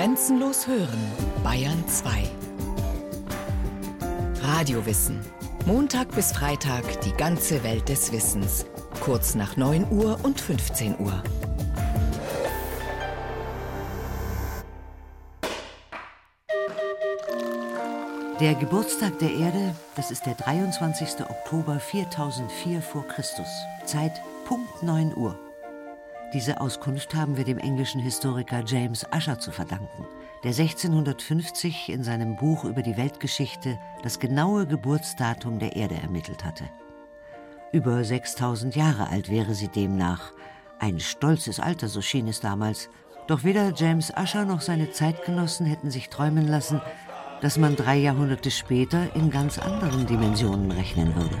Grenzenlos hören, Bayern 2. Radiowissen. Montag bis Freitag die ganze Welt des Wissens. Kurz nach 9 Uhr und 15 Uhr. Der Geburtstag der Erde, das ist der 23. Oktober 4004 vor Christus. Zeit Punkt 9 Uhr. Diese Auskunft haben wir dem englischen Historiker James Usher zu verdanken, der 1650 in seinem Buch über die Weltgeschichte das genaue Geburtsdatum der Erde ermittelt hatte. Über 6000 Jahre alt wäre sie demnach. Ein stolzes Alter, so schien es damals. Doch weder James Usher noch seine Zeitgenossen hätten sich träumen lassen, dass man drei Jahrhunderte später in ganz anderen Dimensionen rechnen würde.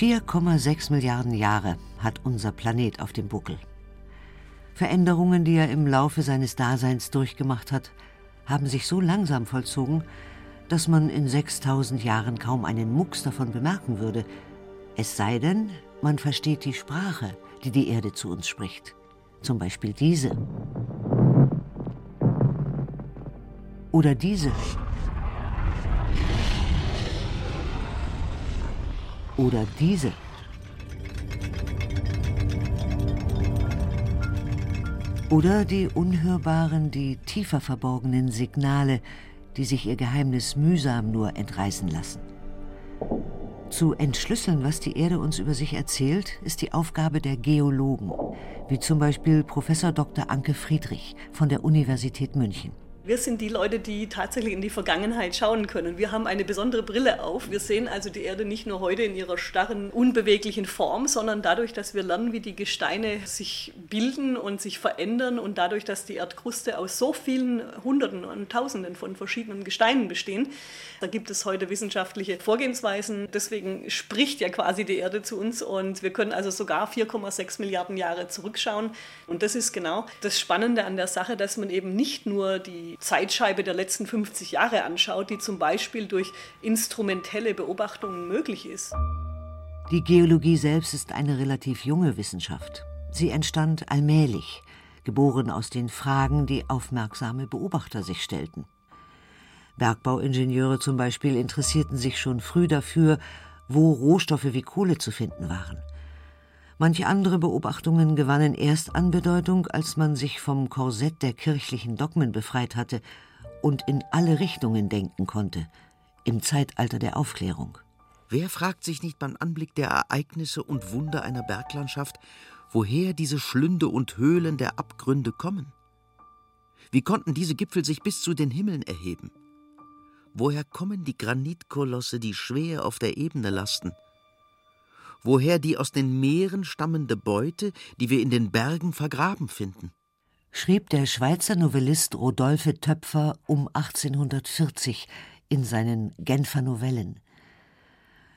4,6 Milliarden Jahre hat unser Planet auf dem Buckel. Veränderungen, die er im Laufe seines Daseins durchgemacht hat, haben sich so langsam vollzogen, dass man in 6000 Jahren kaum einen Mucks davon bemerken würde. Es sei denn, man versteht die Sprache, die die Erde zu uns spricht. Zum Beispiel diese. Oder diese. Oder diese. Oder die unhörbaren, die tiefer verborgenen Signale, die sich ihr Geheimnis mühsam nur entreißen lassen. Zu entschlüsseln, was die Erde uns über sich erzählt, ist die Aufgabe der Geologen, wie zum Beispiel Professor Dr. Anke Friedrich von der Universität München. Wir sind die Leute, die tatsächlich in die Vergangenheit schauen können. Wir haben eine besondere Brille auf. Wir sehen also die Erde nicht nur heute in ihrer starren, unbeweglichen Form, sondern dadurch, dass wir lernen, wie die Gesteine sich bilden und sich verändern und dadurch, dass die Erdkruste aus so vielen Hunderten und Tausenden von verschiedenen Gesteinen bestehen. Da gibt es heute wissenschaftliche Vorgehensweisen. Deswegen spricht ja quasi die Erde zu uns und wir können also sogar 4,6 Milliarden Jahre zurückschauen. Und das ist genau das Spannende an der Sache, dass man eben nicht nur die Zeitscheibe der letzten 50 Jahre anschaut, die zum Beispiel durch instrumentelle Beobachtungen möglich ist. Die Geologie selbst ist eine relativ junge Wissenschaft. Sie entstand allmählich, geboren aus den Fragen, die aufmerksame Beobachter sich stellten. Bergbauingenieure zum Beispiel interessierten sich schon früh dafür, wo Rohstoffe wie Kohle zu finden waren. Manche andere Beobachtungen gewannen erst an Bedeutung, als man sich vom Korsett der kirchlichen Dogmen befreit hatte und in alle Richtungen denken konnte, im Zeitalter der Aufklärung. Wer fragt sich nicht beim Anblick der Ereignisse und Wunder einer Berglandschaft, woher diese Schlünde und Höhlen der Abgründe kommen? Wie konnten diese Gipfel sich bis zu den Himmeln erheben? Woher kommen die Granitkolosse, die schwer auf der Ebene lasten? Woher die aus den Meeren stammende Beute, die wir in den Bergen vergraben finden. Schrieb der Schweizer Novellist Rodolphe Töpfer um 1840 in seinen Genfer Novellen.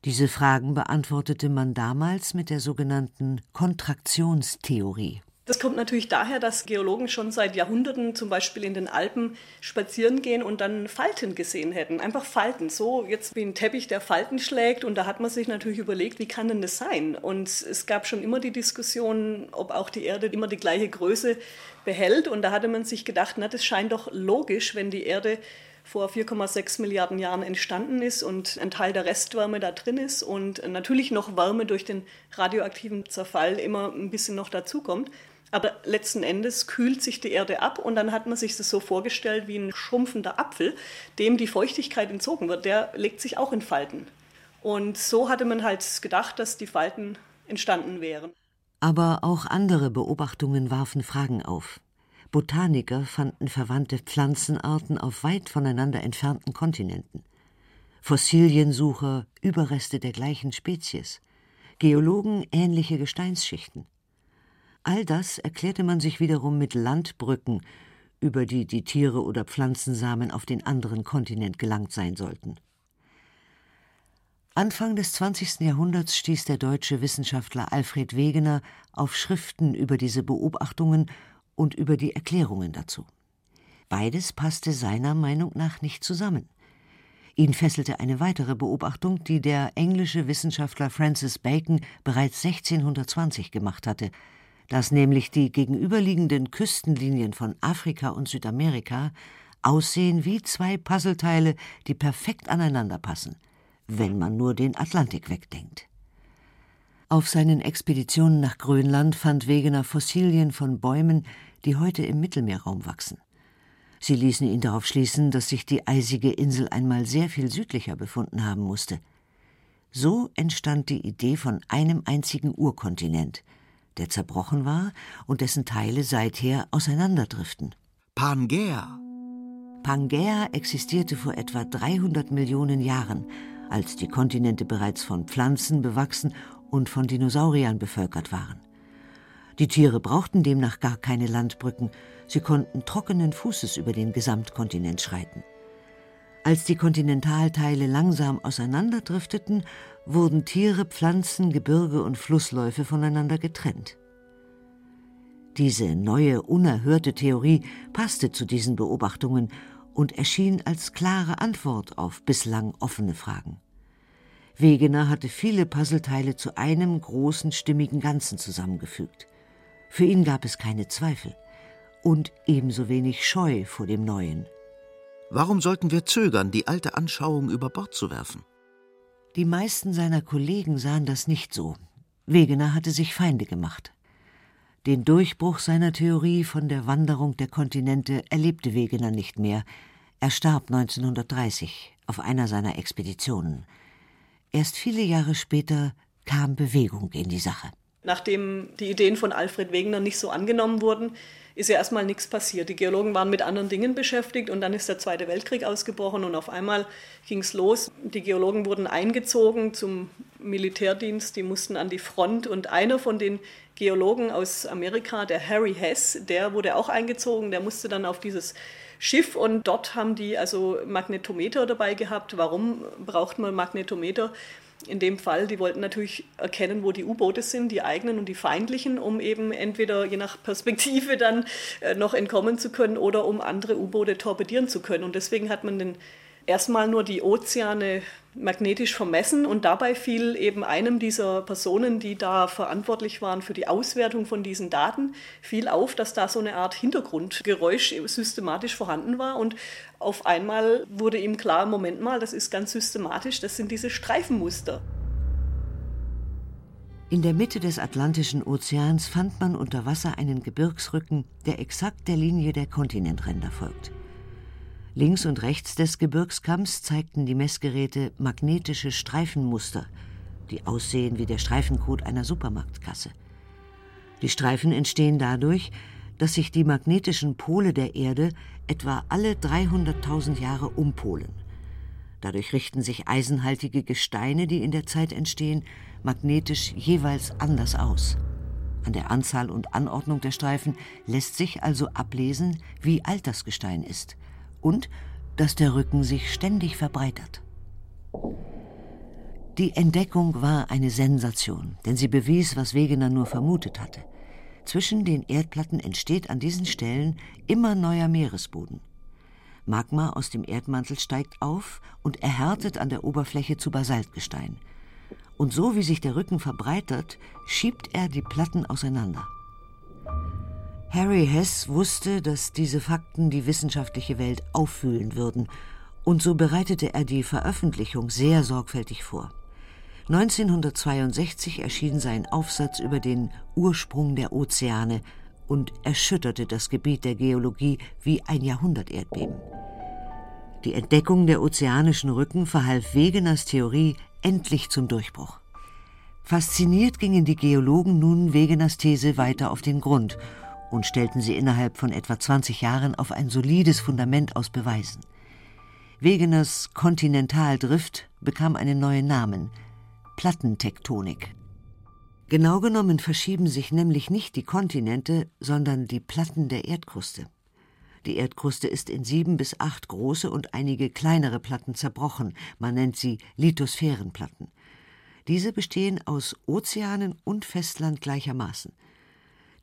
Diese Fragen beantwortete man damals mit der sogenannten Kontraktionstheorie. Das kommt natürlich daher, dass Geologen schon seit Jahrhunderten zum Beispiel in den Alpen spazieren gehen und dann Falten gesehen hätten. Einfach Falten, so jetzt wie ein Teppich, der Falten schlägt. Und da hat man sich natürlich überlegt, wie kann denn das sein? Und es gab schon immer die Diskussion, ob auch die Erde immer die gleiche Größe behält. Und da hatte man sich gedacht, na, das scheint doch logisch, wenn die Erde vor 4,6 Milliarden Jahren entstanden ist und ein Teil der Restwärme da drin ist und natürlich noch Wärme durch den radioaktiven Zerfall immer ein bisschen noch dazukommt. Aber letzten Endes kühlt sich die Erde ab und dann hat man sich das so vorgestellt wie ein schrumpfender Apfel, dem die Feuchtigkeit entzogen wird. Der legt sich auch in Falten. Und so hatte man halt gedacht, dass die Falten entstanden wären. Aber auch andere Beobachtungen warfen Fragen auf. Botaniker fanden verwandte Pflanzenarten auf weit voneinander entfernten Kontinenten. Fossiliensucher Überreste der gleichen Spezies. Geologen ähnliche Gesteinsschichten. All das erklärte man sich wiederum mit Landbrücken, über die die Tiere oder Pflanzensamen auf den anderen Kontinent gelangt sein sollten. Anfang des 20. Jahrhunderts stieß der deutsche Wissenschaftler Alfred Wegener auf Schriften über diese Beobachtungen und über die Erklärungen dazu. Beides passte seiner Meinung nach nicht zusammen. Ihn fesselte eine weitere Beobachtung, die der englische Wissenschaftler Francis Bacon bereits 1620 gemacht hatte, dass nämlich die gegenüberliegenden Küstenlinien von Afrika und Südamerika aussehen wie zwei Puzzleteile, die perfekt aneinander passen, wenn man nur den Atlantik wegdenkt. Auf seinen Expeditionen nach Grönland fand Wegener Fossilien von Bäumen, die heute im Mittelmeerraum wachsen. Sie ließen ihn darauf schließen, dass sich die eisige Insel einmal sehr viel südlicher befunden haben musste. So entstand die Idee von einem einzigen Urkontinent, der zerbrochen war und dessen Teile seither auseinanderdriften. Pangea. Pangea existierte vor etwa 300 Millionen Jahren, als die Kontinente bereits von Pflanzen bewachsen und von Dinosauriern bevölkert waren. Die Tiere brauchten demnach gar keine Landbrücken, sie konnten trockenen Fußes über den Gesamtkontinent schreiten. Als die Kontinentalteile langsam auseinanderdrifteten, wurden Tiere, Pflanzen, Gebirge und Flussläufe voneinander getrennt. Diese neue, unerhörte Theorie passte zu diesen Beobachtungen und erschien als klare Antwort auf bislang offene Fragen. Wegener hatte viele Puzzleteile zu einem großen, stimmigen Ganzen zusammengefügt. Für ihn gab es keine Zweifel und ebenso wenig Scheu vor dem Neuen. Warum sollten wir zögern, die alte Anschauung über Bord zu werfen? Die meisten seiner Kollegen sahen das nicht so. Wegener hatte sich Feinde gemacht. Den Durchbruch seiner Theorie von der Wanderung der Kontinente erlebte Wegener nicht mehr. Er starb 1930 auf einer seiner Expeditionen. Erst viele Jahre später kam Bewegung in die Sache. Nachdem die Ideen von Alfred Wegener nicht so angenommen wurden, ist ja erstmal nichts passiert. Die Geologen waren mit anderen Dingen beschäftigt und dann ist der Zweite Weltkrieg ausgebrochen und auf einmal ging es los. Die Geologen wurden eingezogen zum Militärdienst, die mussten an die Front und einer von den Geologen aus Amerika, der Harry Hess, der wurde auch eingezogen, der musste dann auf dieses Schiff und dort haben die also Magnetometer dabei gehabt. Warum braucht man Magnetometer? In dem Fall, die wollten natürlich erkennen, wo die U-Boote sind, die eigenen und die feindlichen, um eben entweder je nach Perspektive dann äh, noch entkommen zu können oder um andere U-Boote torpedieren zu können. Und deswegen hat man den erstmal nur die Ozeane magnetisch vermessen und dabei fiel eben einem dieser Personen, die da verantwortlich waren für die Auswertung von diesen Daten, fiel auf, dass da so eine Art Hintergrundgeräusch systematisch vorhanden war und auf einmal wurde ihm klar, Moment mal, das ist ganz systematisch, das sind diese Streifenmuster. In der Mitte des Atlantischen Ozeans fand man unter Wasser einen Gebirgsrücken, der exakt der Linie der Kontinentränder folgt. Links und rechts des Gebirgskamms zeigten die Messgeräte magnetische Streifenmuster, die aussehen wie der Streifencode einer Supermarktkasse. Die Streifen entstehen dadurch, dass sich die magnetischen Pole der Erde etwa alle 300.000 Jahre umpolen. Dadurch richten sich eisenhaltige Gesteine, die in der Zeit entstehen, magnetisch jeweils anders aus. An der Anzahl und Anordnung der Streifen lässt sich also ablesen, wie alt das Gestein ist und dass der Rücken sich ständig verbreitert. Die Entdeckung war eine Sensation, denn sie bewies, was Wegener nur vermutet hatte. Zwischen den Erdplatten entsteht an diesen Stellen immer neuer Meeresboden. Magma aus dem Erdmantel steigt auf und erhärtet an der Oberfläche zu Basaltgestein. Und so wie sich der Rücken verbreitert, schiebt er die Platten auseinander. Harry Hess wusste, dass diese Fakten die wissenschaftliche Welt auffühlen würden, und so bereitete er die Veröffentlichung sehr sorgfältig vor. 1962 erschien sein Aufsatz über den Ursprung der Ozeane und erschütterte das Gebiet der Geologie wie ein Jahrhunderterdbeben. Die Entdeckung der ozeanischen Rücken verhalf Wegeners Theorie endlich zum Durchbruch. Fasziniert gingen die Geologen nun Wegeners These weiter auf den Grund und stellten sie innerhalb von etwa 20 Jahren auf ein solides Fundament aus Beweisen. Wegeners Kontinentaldrift bekam einen neuen Namen Plattentektonik. Genau genommen verschieben sich nämlich nicht die Kontinente, sondern die Platten der Erdkruste. Die Erdkruste ist in sieben bis acht große und einige kleinere Platten zerbrochen, man nennt sie Lithosphärenplatten. Diese bestehen aus Ozeanen und Festland gleichermaßen.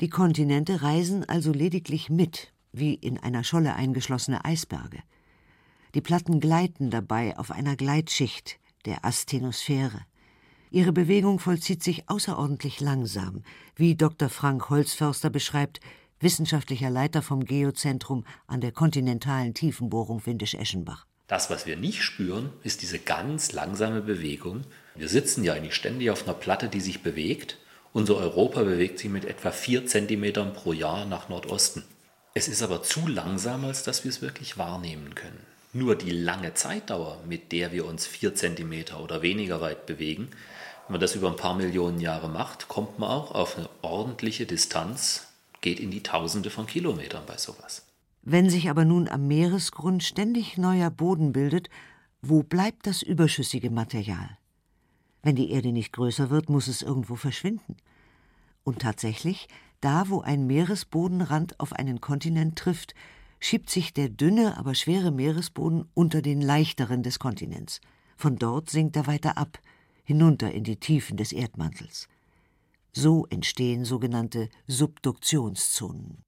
Die Kontinente reisen also lediglich mit, wie in einer Scholle eingeschlossene Eisberge. Die Platten gleiten dabei auf einer Gleitschicht, der Asthenosphäre. Ihre Bewegung vollzieht sich außerordentlich langsam, wie Dr. Frank Holzförster beschreibt, wissenschaftlicher Leiter vom Geozentrum an der kontinentalen Tiefenbohrung Windisch-Eschenbach. Das, was wir nicht spüren, ist diese ganz langsame Bewegung. Wir sitzen ja eigentlich ständig auf einer Platte, die sich bewegt. Unser Europa bewegt sich mit etwa 4 cm pro Jahr nach Nordosten. Es ist aber zu langsam, als dass wir es wirklich wahrnehmen können. Nur die lange Zeitdauer, mit der wir uns 4 cm oder weniger weit bewegen, wenn man das über ein paar Millionen Jahre macht, kommt man auch auf eine ordentliche Distanz, geht in die Tausende von Kilometern bei sowas. Wenn sich aber nun am Meeresgrund ständig neuer Boden bildet, wo bleibt das überschüssige Material? Wenn die Erde nicht größer wird, muss es irgendwo verschwinden. Und tatsächlich, da wo ein Meeresbodenrand auf einen Kontinent trifft, schiebt sich der dünne, aber schwere Meeresboden unter den leichteren des Kontinents. Von dort sinkt er weiter ab, hinunter in die Tiefen des Erdmantels. So entstehen sogenannte Subduktionszonen.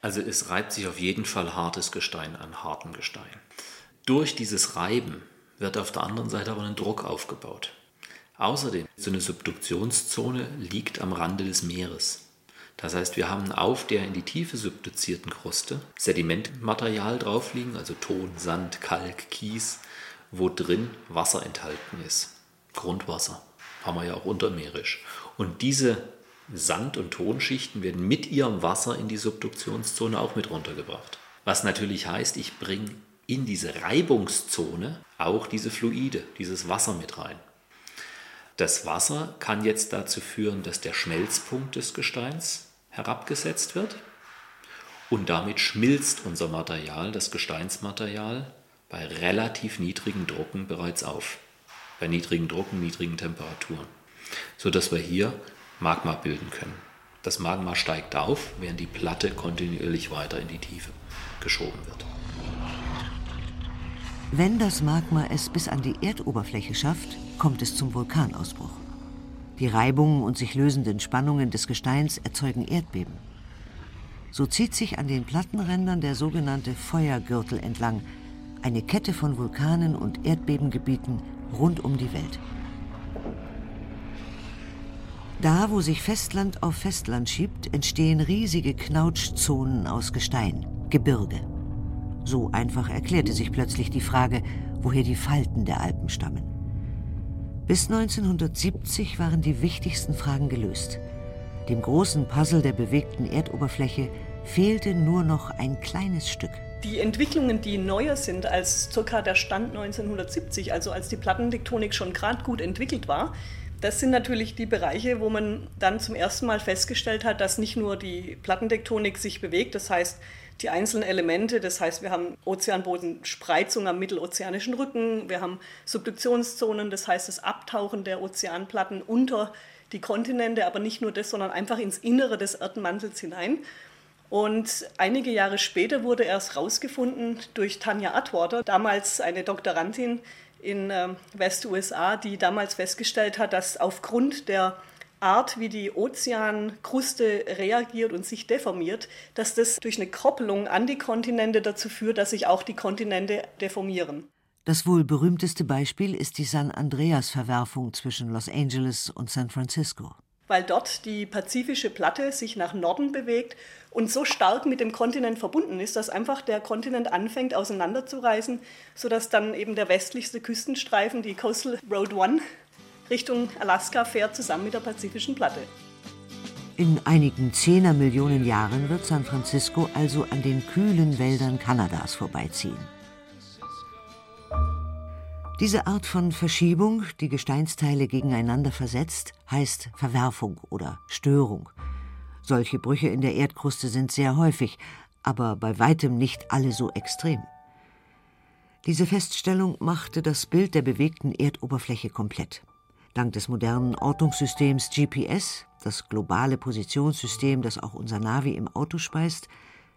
Also es reibt sich auf jeden Fall hartes Gestein an hartem Gestein. Durch dieses Reiben wird auf der anderen Seite aber ein Druck aufgebaut. Außerdem, so eine Subduktionszone liegt am Rande des Meeres. Das heißt, wir haben auf der in die Tiefe subduzierten Kruste Sedimentmaterial drauf liegen, also Ton, Sand, Kalk, Kies, wo drin Wasser enthalten ist. Grundwasser haben wir ja auch untermeerisch. Und diese Sand- und Tonschichten werden mit ihrem Wasser in die Subduktionszone auch mit runtergebracht. Was natürlich heißt, ich bringe in diese Reibungszone auch diese Fluide, dieses Wasser mit rein. Das Wasser kann jetzt dazu führen, dass der Schmelzpunkt des Gesteins herabgesetzt wird und damit schmilzt unser Material, das Gesteinsmaterial, bei relativ niedrigen Drucken bereits auf. Bei niedrigen Drucken, niedrigen Temperaturen. Sodass wir hier Magma bilden können. Das Magma steigt auf, während die Platte kontinuierlich weiter in die Tiefe geschoben wird. Wenn das Magma es bis an die Erdoberfläche schafft, kommt es zum Vulkanausbruch. Die Reibungen und sich lösenden Spannungen des Gesteins erzeugen Erdbeben. So zieht sich an den Plattenrändern der sogenannte Feuergürtel entlang, eine Kette von Vulkanen und Erdbebengebieten rund um die Welt. Da, wo sich Festland auf Festland schiebt, entstehen riesige Knautschzonen aus Gestein, Gebirge. So einfach erklärte sich plötzlich die Frage, woher die Falten der Alpen stammen. Bis 1970 waren die wichtigsten Fragen gelöst. Dem großen Puzzle der bewegten Erdoberfläche fehlte nur noch ein kleines Stück. Die Entwicklungen, die neuer sind als circa der Stand 1970, also als die Plattentektonik schon gerade gut entwickelt war, das sind natürlich die Bereiche, wo man dann zum ersten Mal festgestellt hat, dass nicht nur die Plattentektonik sich bewegt, das heißt die einzelnen Elemente, das heißt wir haben Ozeanbodenspreizung am mittelozeanischen Rücken, wir haben Subduktionszonen, das heißt das Abtauchen der Ozeanplatten unter die Kontinente, aber nicht nur das, sondern einfach ins Innere des Erdmantels hinein. Und einige Jahre später wurde erst herausgefunden durch Tanja Atwater, damals eine Doktorandin, in äh, West-USA, die damals festgestellt hat, dass aufgrund der Art, wie die Ozeankruste reagiert und sich deformiert, dass das durch eine Koppelung an die Kontinente dazu führt, dass sich auch die Kontinente deformieren. Das wohl berühmteste Beispiel ist die San Andreas-Verwerfung zwischen Los Angeles und San Francisco weil dort die pazifische Platte sich nach Norden bewegt und so stark mit dem Kontinent verbunden ist, dass einfach der Kontinent anfängt auseinanderzureißen, sodass dann eben der westlichste Küstenstreifen, die Coastal Road One, Richtung Alaska fährt, zusammen mit der pazifischen Platte. In einigen Zehnermillionen Jahren wird San Francisco also an den kühlen Wäldern Kanadas vorbeiziehen. Diese Art von Verschiebung, die Gesteinsteile gegeneinander versetzt, heißt Verwerfung oder Störung. Solche Brüche in der Erdkruste sind sehr häufig, aber bei weitem nicht alle so extrem. Diese Feststellung machte das Bild der bewegten Erdoberfläche komplett. Dank des modernen Ortungssystems GPS, das globale Positionssystem, das auch unser Navi im Auto speist,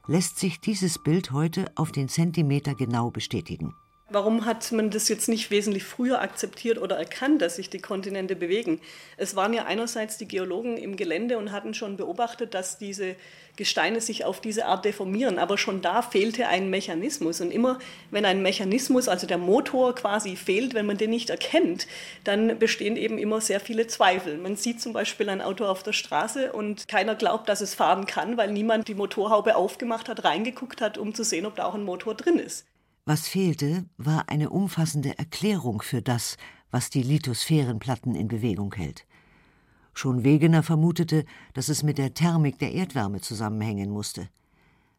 lässt sich dieses Bild heute auf den Zentimeter genau bestätigen. Warum hat man das jetzt nicht wesentlich früher akzeptiert oder erkannt, dass sich die Kontinente bewegen? Es waren ja einerseits die Geologen im Gelände und hatten schon beobachtet, dass diese Gesteine sich auf diese Art deformieren, aber schon da fehlte ein Mechanismus. Und immer wenn ein Mechanismus, also der Motor quasi fehlt, wenn man den nicht erkennt, dann bestehen eben immer sehr viele Zweifel. Man sieht zum Beispiel ein Auto auf der Straße und keiner glaubt, dass es fahren kann, weil niemand die Motorhaube aufgemacht hat, reingeguckt hat, um zu sehen, ob da auch ein Motor drin ist. Was fehlte, war eine umfassende Erklärung für das, was die Lithosphärenplatten in Bewegung hält. Schon Wegener vermutete, dass es mit der Thermik der Erdwärme zusammenhängen musste.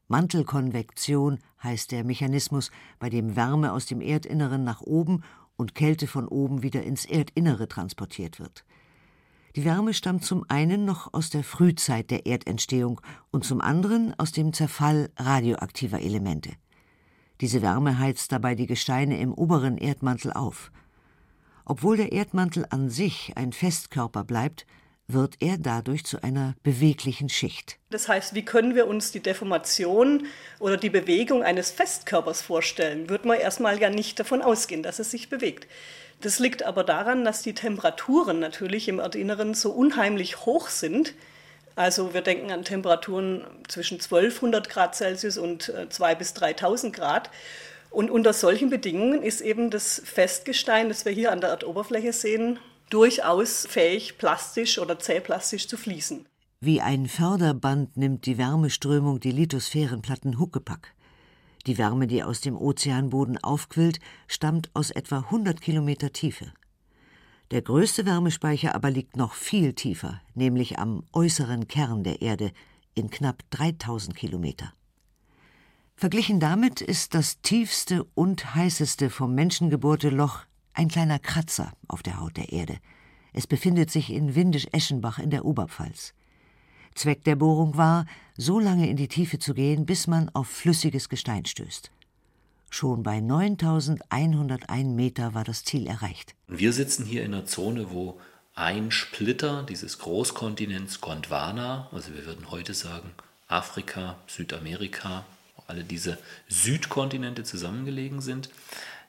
Mantelkonvektion heißt der Mechanismus, bei dem Wärme aus dem Erdinneren nach oben und Kälte von oben wieder ins Erdinnere transportiert wird. Die Wärme stammt zum einen noch aus der Frühzeit der Erdentstehung und zum anderen aus dem Zerfall radioaktiver Elemente. Diese Wärme heizt dabei die Gesteine im oberen Erdmantel auf. Obwohl der Erdmantel an sich ein Festkörper bleibt, wird er dadurch zu einer beweglichen Schicht. Das heißt, wie können wir uns die Deformation oder die Bewegung eines Festkörpers vorstellen? Wird man erstmal ja nicht davon ausgehen, dass es sich bewegt. Das liegt aber daran, dass die Temperaturen natürlich im Erdinneren so unheimlich hoch sind, also wir denken an Temperaturen zwischen 1200 Grad Celsius und 2.000 äh, bis 3000 Grad. Und unter solchen Bedingungen ist eben das Festgestein, das wir hier an der Erdoberfläche sehen, durchaus fähig, plastisch oder zähplastisch zu fließen. Wie ein Förderband nimmt die Wärmeströmung die Lithosphärenplatten Huckepack. Die Wärme, die aus dem Ozeanboden aufquillt, stammt aus etwa 100 Kilometer Tiefe. Der größte Wärmespeicher aber liegt noch viel tiefer, nämlich am äußeren Kern der Erde in knapp 3000 Kilometer. Verglichen damit ist das tiefste und heißeste vom Menschen gebohrte Loch ein kleiner Kratzer auf der Haut der Erde. Es befindet sich in Windisch-Eschenbach in der Oberpfalz. Zweck der Bohrung war, so lange in die Tiefe zu gehen, bis man auf flüssiges Gestein stößt. Schon bei 9101 Meter war das Ziel erreicht. Wir sitzen hier in einer Zone, wo ein Splitter dieses Großkontinents Gondwana, also wir würden heute sagen Afrika, Südamerika, alle diese Südkontinente zusammengelegen sind.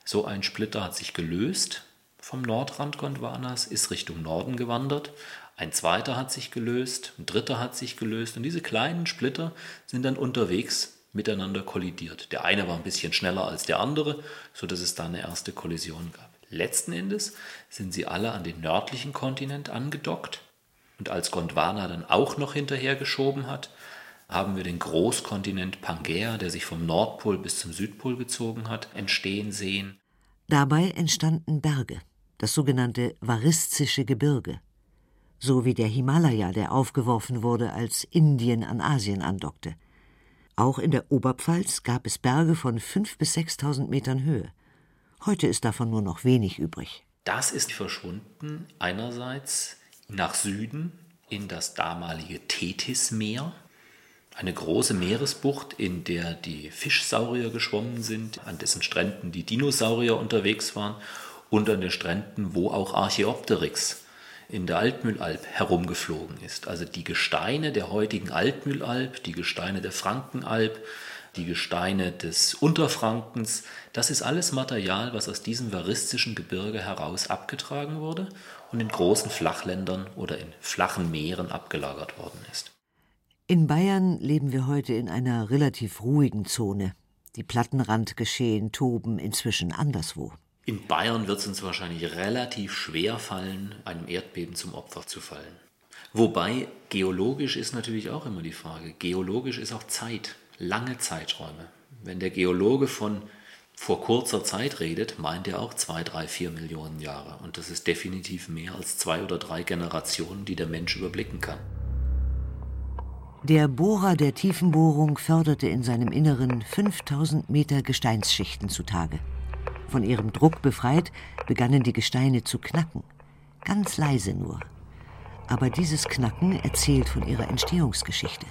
So ein Splitter hat sich gelöst vom Nordrand Gondwanas, ist Richtung Norden gewandert. Ein zweiter hat sich gelöst, ein dritter hat sich gelöst und diese kleinen Splitter sind dann unterwegs miteinander kollidiert. Der eine war ein bisschen schneller als der andere, sodass es da eine erste Kollision gab. Letzten Endes sind sie alle an den nördlichen Kontinent angedockt. Und als Gondwana dann auch noch hinterhergeschoben hat, haben wir den Großkontinent Pangea, der sich vom Nordpol bis zum Südpol gezogen hat, entstehen sehen. Dabei entstanden Berge, das sogenannte Varistische Gebirge, so wie der Himalaya, der aufgeworfen wurde, als Indien an Asien andockte. Auch in der Oberpfalz gab es Berge von 5.000 bis 6.000 Metern Höhe. Heute ist davon nur noch wenig übrig. Das ist verschwunden einerseits nach Süden in das damalige Tethysmeer, eine große Meeresbucht, in der die Fischsaurier geschwommen sind, an dessen Stränden die Dinosaurier unterwegs waren und an den Stränden, wo auch Archaeopteryx in der Altmühlalb herumgeflogen ist. Also die Gesteine der heutigen Altmühlalb, die Gesteine der Frankenalb, die Gesteine des Unterfrankens, das ist alles Material, was aus diesem varistischen Gebirge heraus abgetragen wurde und in großen Flachländern oder in flachen Meeren abgelagert worden ist. In Bayern leben wir heute in einer relativ ruhigen Zone. Die Plattenrandgeschehen toben inzwischen anderswo. In Bayern wird es uns wahrscheinlich relativ schwer fallen, einem Erdbeben zum Opfer zu fallen. Wobei geologisch ist natürlich auch immer die Frage. Geologisch ist auch Zeit, lange Zeiträume. Wenn der Geologe von vor kurzer Zeit redet, meint er auch zwei, drei, vier Millionen Jahre. Und das ist definitiv mehr als zwei oder drei Generationen, die der Mensch überblicken kann. Der Bohrer der Tiefenbohrung förderte in seinem Inneren 5000 Meter Gesteinsschichten zutage. Von ihrem Druck befreit, begannen die Gesteine zu knacken. Ganz leise nur. Aber dieses Knacken erzählt von ihrer Entstehungsgeschichte.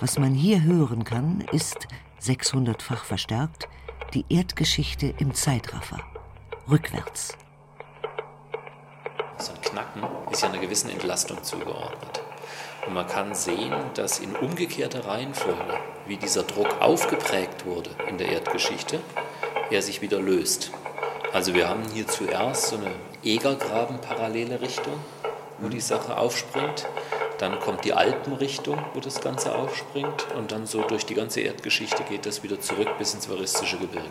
Was man hier hören kann, ist, 600-fach verstärkt, die Erdgeschichte im Zeitraffer. Rückwärts. So ein Knacken ist ja einer gewissen Entlastung zugeordnet. Und man kann sehen, dass in umgekehrter Reihenfolge, wie dieser Druck aufgeprägt wurde in der Erdgeschichte, er sich wieder löst. Also wir haben hier zuerst so eine Egergraben-parallele Richtung, wo die Sache aufspringt. Dann kommt die Alpenrichtung, wo das Ganze aufspringt. Und dann so durch die ganze Erdgeschichte geht das wieder zurück bis ins Varistische Gebirge.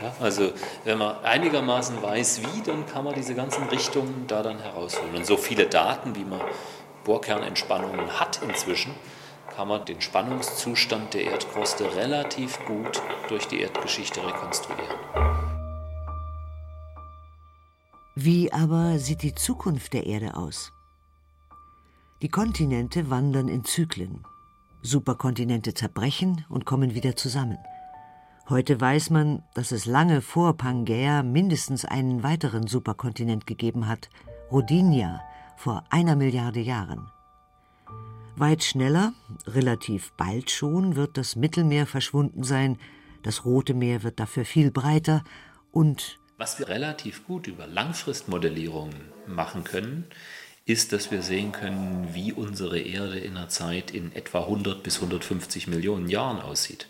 Ja, also wenn man einigermaßen weiß, wie, dann kann man diese ganzen Richtungen da dann herausholen. Und so viele Daten, wie man Bohrkernentspannungen hat inzwischen, kann man den Spannungszustand der Erdkruste relativ gut durch die Erdgeschichte rekonstruieren. Wie aber sieht die Zukunft der Erde aus? Die Kontinente wandern in Zyklen. Superkontinente zerbrechen und kommen wieder zusammen. Heute weiß man, dass es lange vor Pangaea mindestens einen weiteren Superkontinent gegeben hat, Rodinia, vor einer Milliarde Jahren. Weit schneller, relativ bald schon, wird das Mittelmeer verschwunden sein, das Rote Meer wird dafür viel breiter und was wir relativ gut über Langfristmodellierungen machen können, ist, dass wir sehen können, wie unsere Erde in einer Zeit in etwa 100 bis 150 Millionen Jahren aussieht.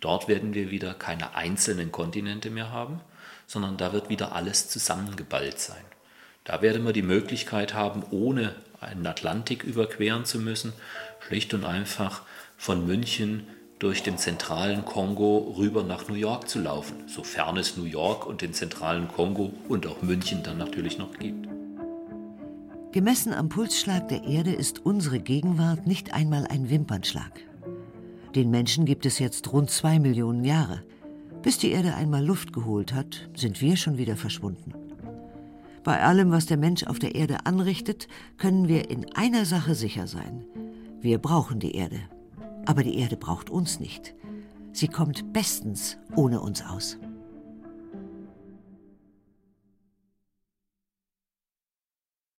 Dort werden wir wieder keine einzelnen Kontinente mehr haben, sondern da wird wieder alles zusammengeballt sein. Da werden wir die Möglichkeit haben, ohne einen Atlantik überqueren zu müssen, schlicht und einfach von München durch den zentralen Kongo rüber nach New York zu laufen, sofern es New York und den zentralen Kongo und auch München dann natürlich noch gibt. Gemessen am Pulsschlag der Erde ist unsere Gegenwart nicht einmal ein Wimpernschlag. Den Menschen gibt es jetzt rund zwei Millionen Jahre. Bis die Erde einmal Luft geholt hat, sind wir schon wieder verschwunden. Bei allem, was der Mensch auf der Erde anrichtet, können wir in einer Sache sicher sein. Wir brauchen die Erde. Aber die Erde braucht uns nicht. Sie kommt bestens ohne uns aus.